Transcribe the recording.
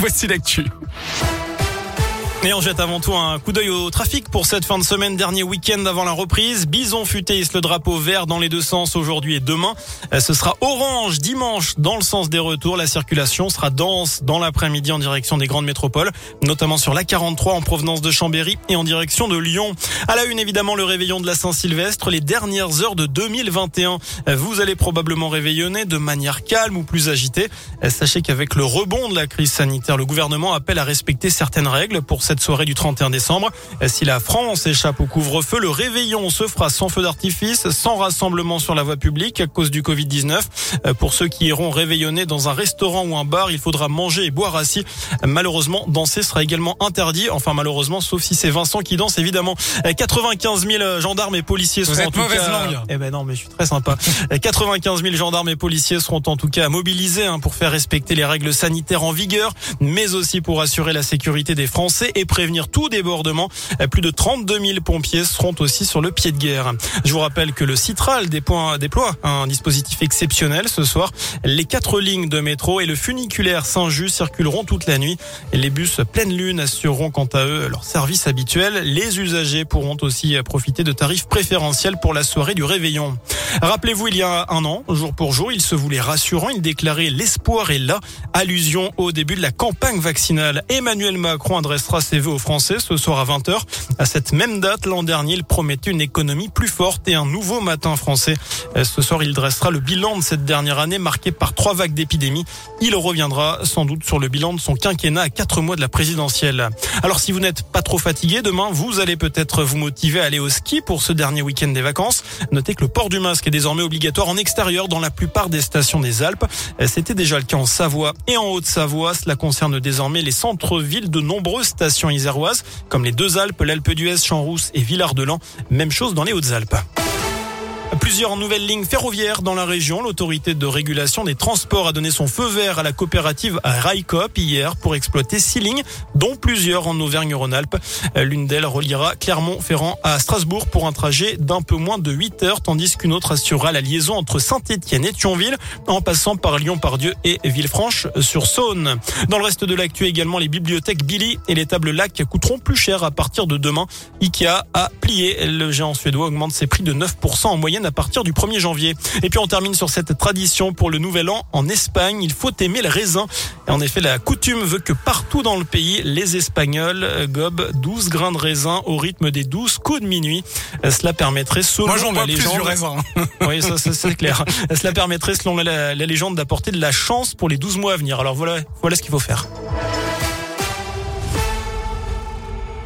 Voici l'actu. Et on jette avant tout un coup d'œil au trafic pour cette fin de semaine, dernier week-end avant la reprise. Bison futé le drapeau vert dans les deux sens aujourd'hui et demain. Ce sera orange dimanche dans le sens des retours. La circulation sera dense dans l'après-midi en direction des grandes métropoles, notamment sur la 43 en provenance de Chambéry et en direction de Lyon. À la une, évidemment, le réveillon de la Saint-Sylvestre, les dernières heures de 2021. Euh, vous allez probablement réveillonner de manière calme ou plus agitée. Sachez qu'avec le rebond de la crise sanitaire, le gouvernement appelle à respecter certaines règles pour cette soirée du 31 décembre. Si la France échappe au couvre-feu, le réveillon se fera sans feu d'artifice, sans rassemblement sur la voie publique à cause du Covid-19. Euh, pour ceux qui iront réveillonner dans un restaurant ou un bar, il faudra manger et boire assis. Malheureusement, danser sera également interdit. Enfin, malheureusement, sauf si c'est Vincent qui danse, évidemment. 95 euh, 000 gendarmes et policiers Vous seront êtes en tout mauvaise cas... langue. Eh ben non, mais je suis très sympa. 95 000 gendarmes et policiers seront en tout cas mobilisés hein, pour faire respecter les règles sanitaires en vigueur, mais aussi pour assurer la sécurité des Français et prévenir tout débordement. Plus de 32 000 pompiers seront aussi sur le pied de guerre. Je vous rappelle que le Citral déploie un dispositif exceptionnel ce soir. Les quatre lignes de métro et le funiculaire Saint-Just circuleront toute la nuit. Les bus pleine lune assureront quant à eux leur service habituel. Les usagers pourront aussi profiter de tarifs préférentiels pour la soirée du réveillon. Rappelez-vous, il y a un an, jour pour jour, il se voulait rassurant. Il déclarait l'espoir est là. Allusion au début de la campagne vaccinale. Emmanuel Macron adressera ses aux Français ce soir à 20h. À cette même date, l'an dernier, il promettait une économie plus forte et un nouveau matin français. Ce soir, il dressera le bilan de cette dernière année marquée par trois vagues d'épidémie. Il reviendra sans doute sur le bilan de son quinquennat à quatre mois de la présidentielle. Alors, si vous n'êtes pas trop fatigué, demain, vous allez peut-être vous motiver à aller au ski pour ce dernier week-end des vacances. Notez que le port du masque est désormais obligatoire en extérieur dans la plupart des stations des Alpes. C'était déjà le cas en Savoie et en Haute-Savoie. Cela concerne désormais les centres-villes de nombreuses stations comme les deux Alpes, l'Alpe d'Huez, Champs-Rousse et Villard-de-Lans. Même chose dans les Hautes-Alpes. Plusieurs nouvelles lignes ferroviaires dans la région. L'autorité de régulation des transports a donné son feu vert à la coopérative Raikop hier pour exploiter six lignes, dont plusieurs en Auvergne-Rhône-Alpes. L'une d'elles reliera Clermont-Ferrand à Strasbourg pour un trajet d'un peu moins de 8 heures, tandis qu'une autre assurera la liaison entre Saint-Étienne et Thionville en passant par Lyon-Pardieu et Villefranche-sur-Saône. Dans le reste de l'actu également, les bibliothèques Billy et les tables lac coûteront plus cher à partir de demain. Ikea a plié. Le géant suédois augmente ses prix de 9% en moyenne à partir du 1er janvier. Et puis on termine sur cette tradition pour le nouvel an en Espagne. Il faut aimer le raisin. Et en effet, la coutume veut que partout dans le pays, les Espagnols gobent 12 grains de raisin au rythme des 12 coups de minuit. Cela permettrait, selon Moi, la légende, du raisin. oui, ça, ça, c'est clair. Cela permettrait, selon la, la légende, d'apporter de la chance pour les 12 mois à venir. Alors voilà, voilà ce qu'il faut faire.